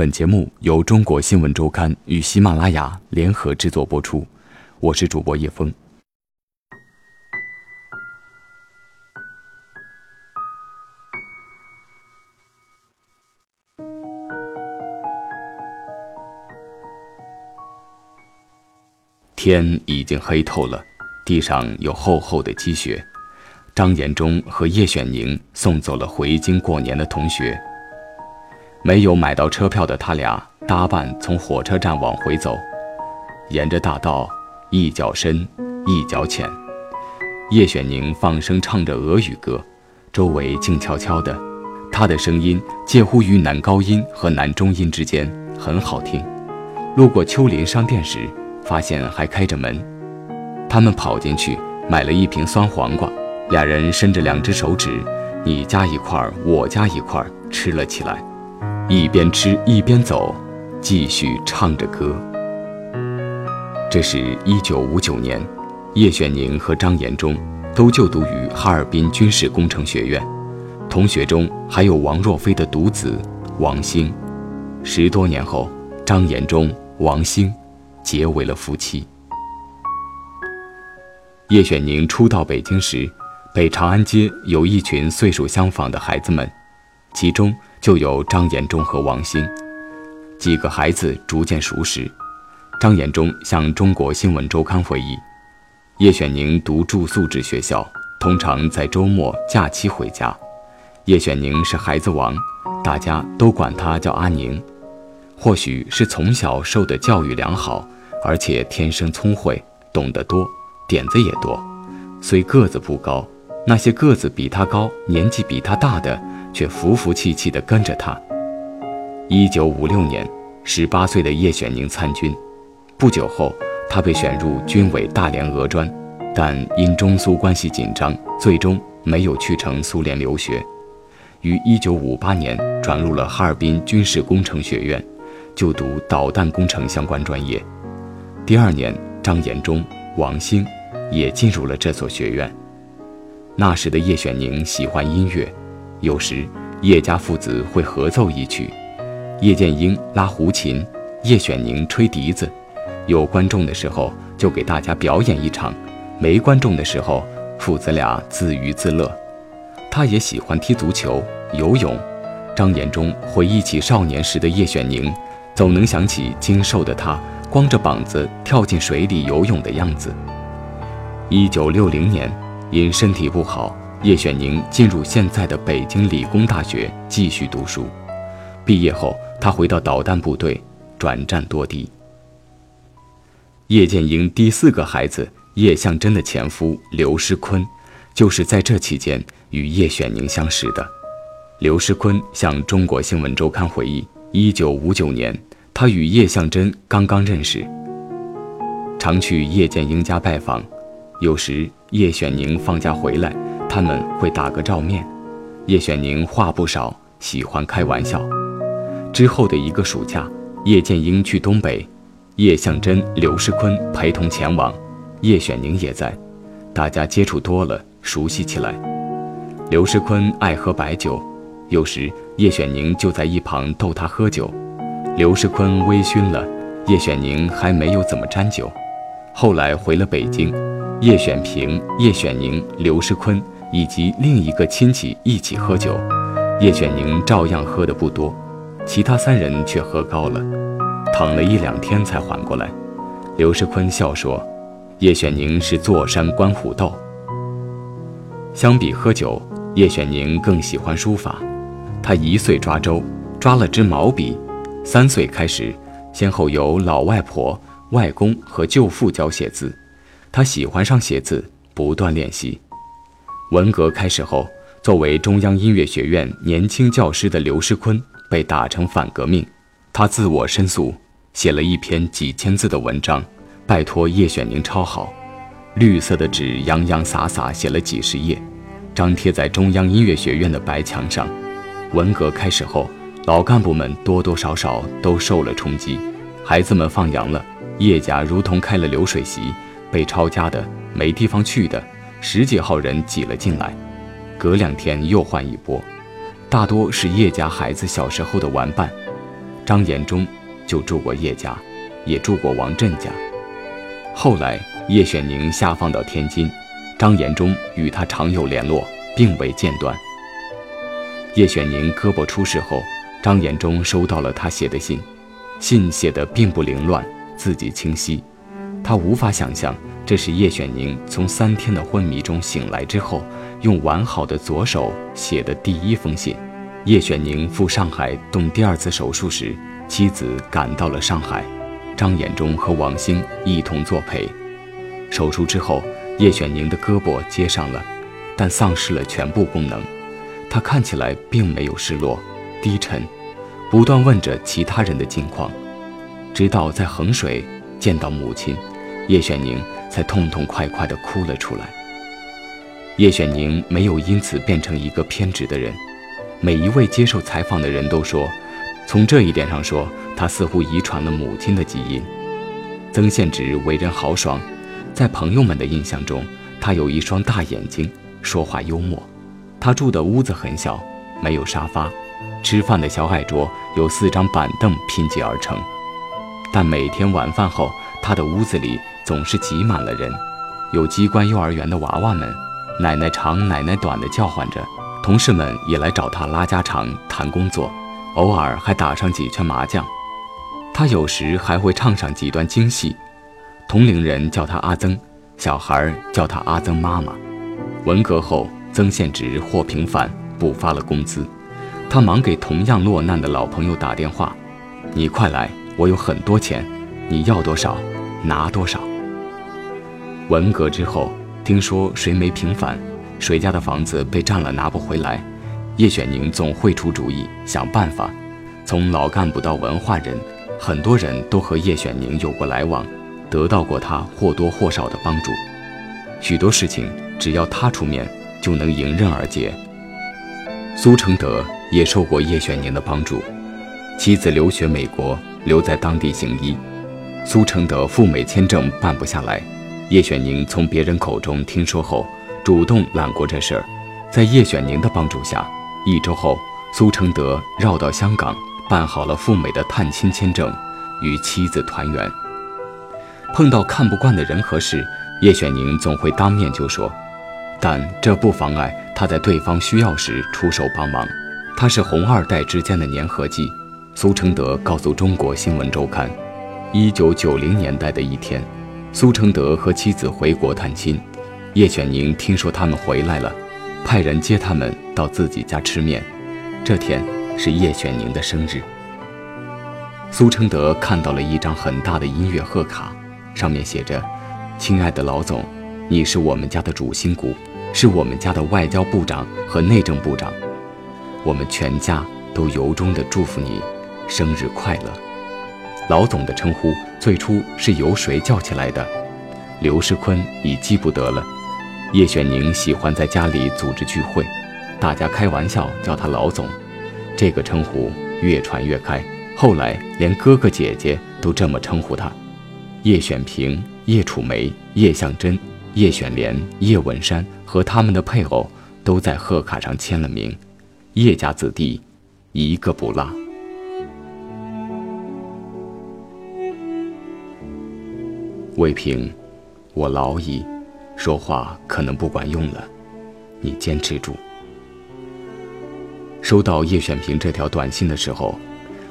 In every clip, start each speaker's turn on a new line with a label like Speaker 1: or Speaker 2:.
Speaker 1: 本节目由中国新闻周刊与喜马拉雅联合制作播出，我是主播叶峰。天已经黑透了，地上有厚厚的积雪。张延忠和叶选宁送走了回京过年的同学。没有买到车票的他俩搭伴从火车站往回走，沿着大道，一脚深，一脚浅。叶选宁放声唱着俄语歌，周围静悄悄的，他的声音介乎于男高音和男中音之间，很好听。路过秋林商店时，发现还开着门，他们跑进去买了一瓶酸黄瓜，俩人伸着两只手指，你夹一块，我夹一块，吃了起来。一边吃一边走，继续唱着歌。这是一九五九年，叶选宁和张延忠都就读于哈尔滨军事工程学院，同学中还有王若飞的独子王兴。十多年后，张延忠、王兴结为了夫妻。叶选宁初到北京时，北长安街有一群岁数相仿的孩子们，其中。就有张延忠和王兴，几个孩子逐渐熟识。张延忠向《中国新闻周刊》回忆，叶选宁读住宿制学校，通常在周末假期回家。叶选宁是孩子王，大家都管他叫阿宁。或许是从小受的教育良好，而且天生聪慧，懂得多，点子也多。虽个子不高，那些个子比他高、年纪比他大的。却服服气气地跟着他。一九五六年，十八岁的叶选宁参军，不久后，他被选入军委大连俄专，但因中苏关系紧张，最终没有去成苏联留学。于一九五八年转入了哈尔滨军事工程学院，就读导弹工程相关专业。第二年，张延忠、王兴也进入了这所学院。那时的叶选宁喜欢音乐。有时，叶家父子会合奏一曲，叶剑英拉胡琴，叶选宁吹笛子。有观众的时候，就给大家表演一场；没观众的时候，父子俩自娱自乐。他也喜欢踢足球、游泳。张延忠回忆起少年时的叶选宁，总能想起精瘦的他光着膀子跳进水里游泳的样子。一九六零年，因身体不好。叶选宁进入现在的北京理工大学继续读书，毕业后他回到导弹部队，转战多地。叶剑英第四个孩子叶向真的前夫刘诗坤，就是在这期间与叶选宁相识的。刘诗坤向《中国新闻周刊》回忆，一九五九年，他与叶向真刚刚认识，常去叶剑英家拜访，有时叶选宁放假回来。他们会打个照面，叶选宁话不少，喜欢开玩笑。之后的一个暑假，叶剑英去东北，叶向真、刘世坤陪同前往，叶选宁也在，大家接触多了，熟悉起来。刘世坤爱喝白酒，有时叶选宁就在一旁逗他喝酒。刘世坤微醺了，叶选宁还没有怎么沾酒。后来回了北京，叶选平、叶选宁、刘世坤。以及另一个亲戚一起喝酒，叶选宁照样喝得不多，其他三人却喝高了，躺了一两天才缓过来。刘世坤笑说：“叶选宁是坐山观虎斗。”相比喝酒，叶选宁更喜欢书法。他一岁抓周，抓了支毛笔；三岁开始，先后由老外婆、外公和舅父教写字。他喜欢上写字，不断练习。文革开始后，作为中央音乐学院年轻教师的刘世坤被打成反革命，他自我申诉，写了一篇几千字的文章，拜托叶选宁抄好，绿色的纸洋洋洒洒写了几十页，张贴在中央音乐学院的白墙上。文革开始后，老干部们多多少少都受了冲击，孩子们放羊了，叶家如同开了流水席，被抄家的没地方去的。十几号人挤了进来，隔两天又换一波，大多是叶家孩子小时候的玩伴。张延忠就住过叶家，也住过王振家。后来叶选宁下放到天津，张延忠与他常有联络，并未间断。叶选宁胳膊出事后，张延忠收到了他写的信，信写的并不凌乱，字迹清晰。他无法想象，这是叶选宁从三天的昏迷中醒来之后，用完好的左手写的第一封信。叶选宁赴上海动第二次手术时，妻子赶到了上海，张延忠和王兴一同作陪。手术之后，叶选宁的胳膊接上了，但丧失了全部功能。他看起来并没有失落，低沉，不断问着其他人的近况，直到在衡水见到母亲，叶选宁才痛痛快快地哭了出来。叶选宁没有因此变成一个偏执的人。每一位接受采访的人都说，从这一点上说，他似乎遗传了母亲的基因。曾宪直为人豪爽，在朋友们的印象中，他有一双大眼睛，说话幽默。他住的屋子很小，没有沙发，吃饭的小矮桌由四张板凳拼接而成。但每天晚饭后，他的屋子里总是挤满了人，有机关幼儿园的娃娃们，奶奶长奶奶短的叫唤着。同事们也来找他拉家常、谈工作，偶尔还打上几圈麻将。他有时还会唱上几段京戏，同龄人叫他阿曾，小孩叫他阿曾妈妈。文革后，曾宪直获平反，补发了工资。他忙给同样落难的老朋友打电话：“你快来，我有很多钱，你要多少，拿多少。”文革之后，听说谁没平反？谁家的房子被占了拿不回来，叶选宁总会出主意想办法。从老干部到文化人，很多人都和叶选宁有过来往，得到过他或多或少的帮助。许多事情只要他出面，就能迎刃而解。苏承德也受过叶选宁的帮助，妻子留学美国，留在当地行医。苏承德赴美签证办不下来，叶选宁从别人口中听说后。主动揽过这事儿，在叶选宁的帮助下，一周后，苏承德绕到香港办好了赴美的探亲签证，与妻子团圆。碰到看不惯的人和事，叶选宁总会当面就说，但这不妨碍他在对方需要时出手帮忙。他是红二代之间的粘合剂。苏承德告诉《中国新闻周刊》，一九九零年代的一天，苏承德和妻子回国探亲。叶选宁听说他们回来了，派人接他们到自己家吃面。这天是叶选宁的生日。苏承德看到了一张很大的音乐贺卡，上面写着：“亲爱的老总，你是我们家的主心骨，是我们家的外交部长和内政部长，我们全家都由衷地祝福你，生日快乐。”老总的称呼最初是由谁叫起来的？刘世坤已记不得了。叶选宁喜欢在家里组织聚会，大家开玩笑叫他老总，这个称呼越传越开，后来连哥哥姐姐都这么称呼他。叶选平、叶楚梅、叶向真、叶选莲、叶文山和他们的配偶都在贺卡上签了名，叶家子弟一个不落。魏平，我老矣。说话可能不管用了，你坚持住。收到叶选平这条短信的时候，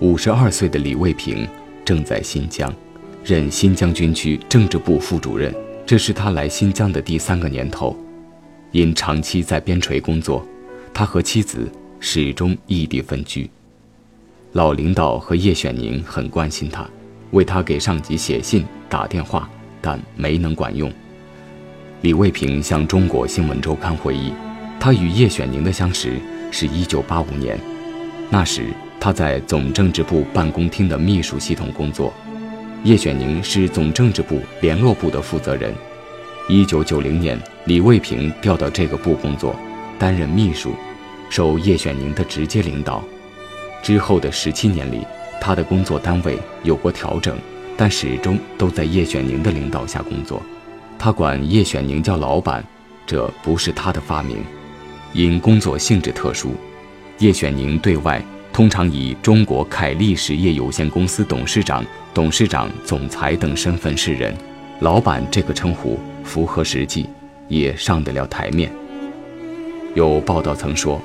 Speaker 1: 五十二岁的李卫平正在新疆，任新疆军区政治部副主任。这是他来新疆的第三个年头。因长期在边陲工作，他和妻子始终异地分居。老领导和叶选宁很关心他，为他给上级写信、打电话，但没能管用。李卫平向中国新闻周刊回忆，他与叶选宁的相识是一九八五年，那时他在总政治部办公厅的秘书系统工作，叶选宁是总政治部联络部的负责人。一九九零年，李卫平调到这个部工作，担任秘书，受叶选宁的直接领导。之后的十七年里，他的工作单位有过调整，但始终都在叶选宁的领导下工作。他管叶选宁叫老板，这不是他的发明。因工作性质特殊，叶选宁对外通常以中国凯利实业有限公司董事长、董事长、总裁等身份示人。老板这个称呼符合实际，也上得了台面。有报道曾说，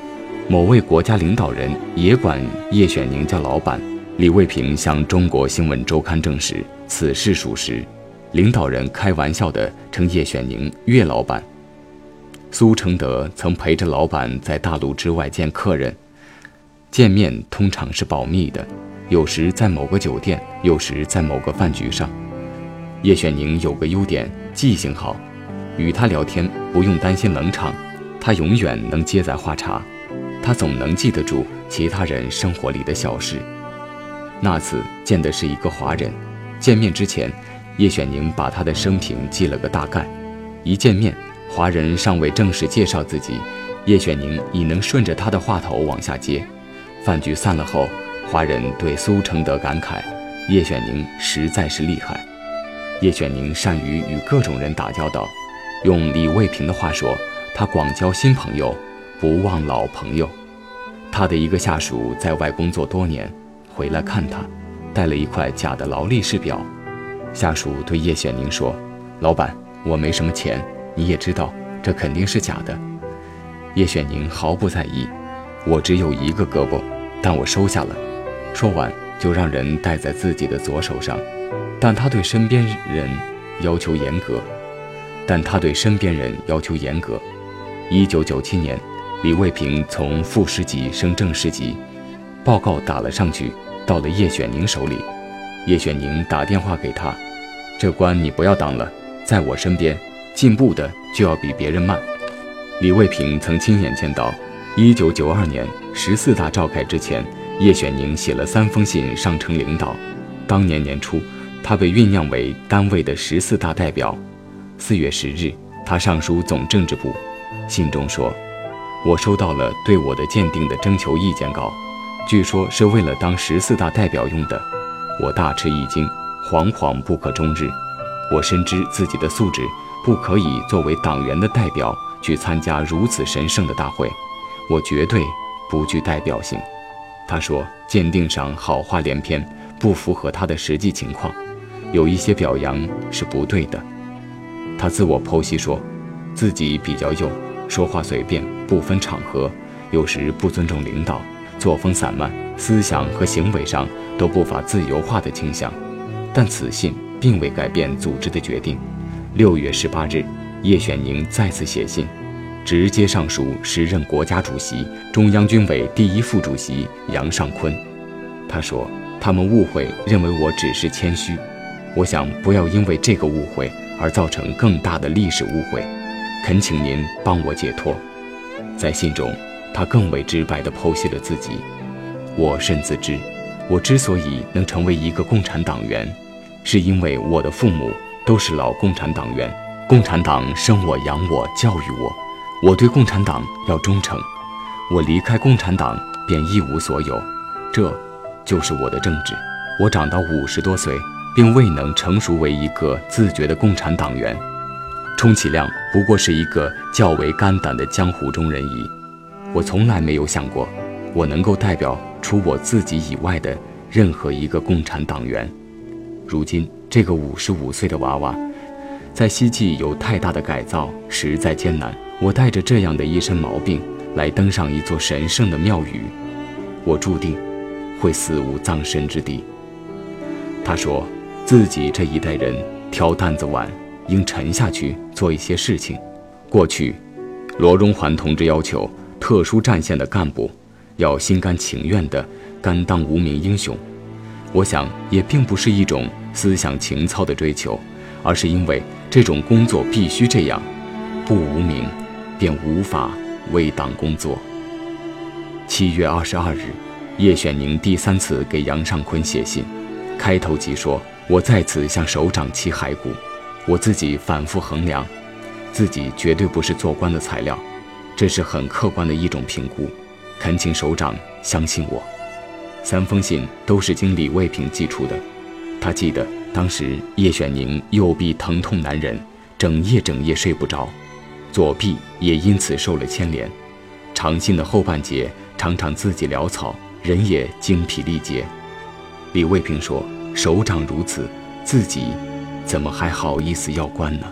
Speaker 1: 某位国家领导人也管叶选宁叫老板。李卫平向中国新闻周刊证实此事属实。领导人开玩笑地称叶选宁“岳老板”。苏承德曾陪着老板在大陆之外见客人，见面通常是保密的，有时在某个酒店，有时在某个饭局上。叶选宁有个优点，记性好，与他聊天不用担心冷场，他永远能接在话茬，他总能记得住其他人生活里的小事。那次见的是一个华人，见面之前，叶选宁把他的生平记了个大概。一见面，华人尚未正式介绍自己，叶选宁已能顺着他的话头往下接。饭局散了后，华人对苏承德感慨：“叶选宁实在是厉害。”叶选宁善于与各种人打交道，用李卫平的话说，他广交新朋友，不忘老朋友。他的一个下属在外工作多年，回来看他，带了一块假的劳力士表。下属对叶选宁说：“老板，我没什么钱，你也知道，这肯定是假的。”叶选宁毫不在意：“我只有一个胳膊，但我收下了。”说完就让人戴在自己的左手上。但他对身边人要求严格，但他对身边人要求严格。一九九七年，李卫平从副师级升正师级，报告打了上去，到了叶选宁手里。叶选宁打电话给他：“这关你不要当了，在我身边，进步的就要比别人慢。”李卫平曾亲眼见到，一九九二年十四大召开之前，叶选宁写了三封信上呈领导。当年年初。他被酝酿为单位的十四大代表。四月十日，他上书总政治部，信中说：“我收到了对我的鉴定的征求意见稿，据说是为了当十四大代表用的。我大吃一惊，惶惶不可终日。我深知自己的素质不可以作为党员的代表去参加如此神圣的大会，我绝对不具代表性。”他说：“鉴定上好话连篇，不符合他的实际情况。”有一些表扬是不对的，他自我剖析说，自己比较幼，说话随便，不分场合，有时不尊重领导，作风散漫，思想和行为上都不乏自由化的倾向。但此信并未改变组织的决定。六月十八日，叶选宁再次写信，直接上书时任国家主席、中央军委第一副主席杨尚昆。他说，他们误会，认为我只是谦虚。我想不要因为这个误会而造成更大的历史误会，恳请您帮我解脱。在信中，他更为直白地剖析了自己。我甚自知，我之所以能成为一个共产党员，是因为我的父母都是老共产党员，共产党生我养我教育我，我对共产党要忠诚。我离开共产党便一无所有，这就是我的政治。我长到五十多岁。并未能成熟为一个自觉的共产党员，充其量不过是一个较为肝胆的江湖中人矣。我从来没有想过，我能够代表除我自己以外的任何一个共产党员。如今这个五十五岁的娃娃，在西冀有太大的改造，实在艰难。我带着这样的一身毛病来登上一座神圣的庙宇，我注定会死无葬身之地。他说。自己这一代人挑担子碗，应沉下去做一些事情。过去，罗荣桓同志要求特殊战线的干部要心甘情愿地甘当无名英雄。我想，也并不是一种思想情操的追求，而是因为这种工作必须这样，不无名，便无法为党工作。七月二十二日，叶选宁第三次给杨尚昆写信，开头即说。我再次向首长沏骸骨，我自己反复衡量，自己绝对不是做官的材料，这是很客观的一种评估，恳请首长相信我。三封信都是经李卫平寄出的，他记得当时叶选宁右臂疼痛难忍，整夜整夜睡不着，左臂也因此受了牵连，长信的后半截常常自己潦草，人也精疲力竭。李卫平说：“首长如此，自己怎么还好意思要官呢？”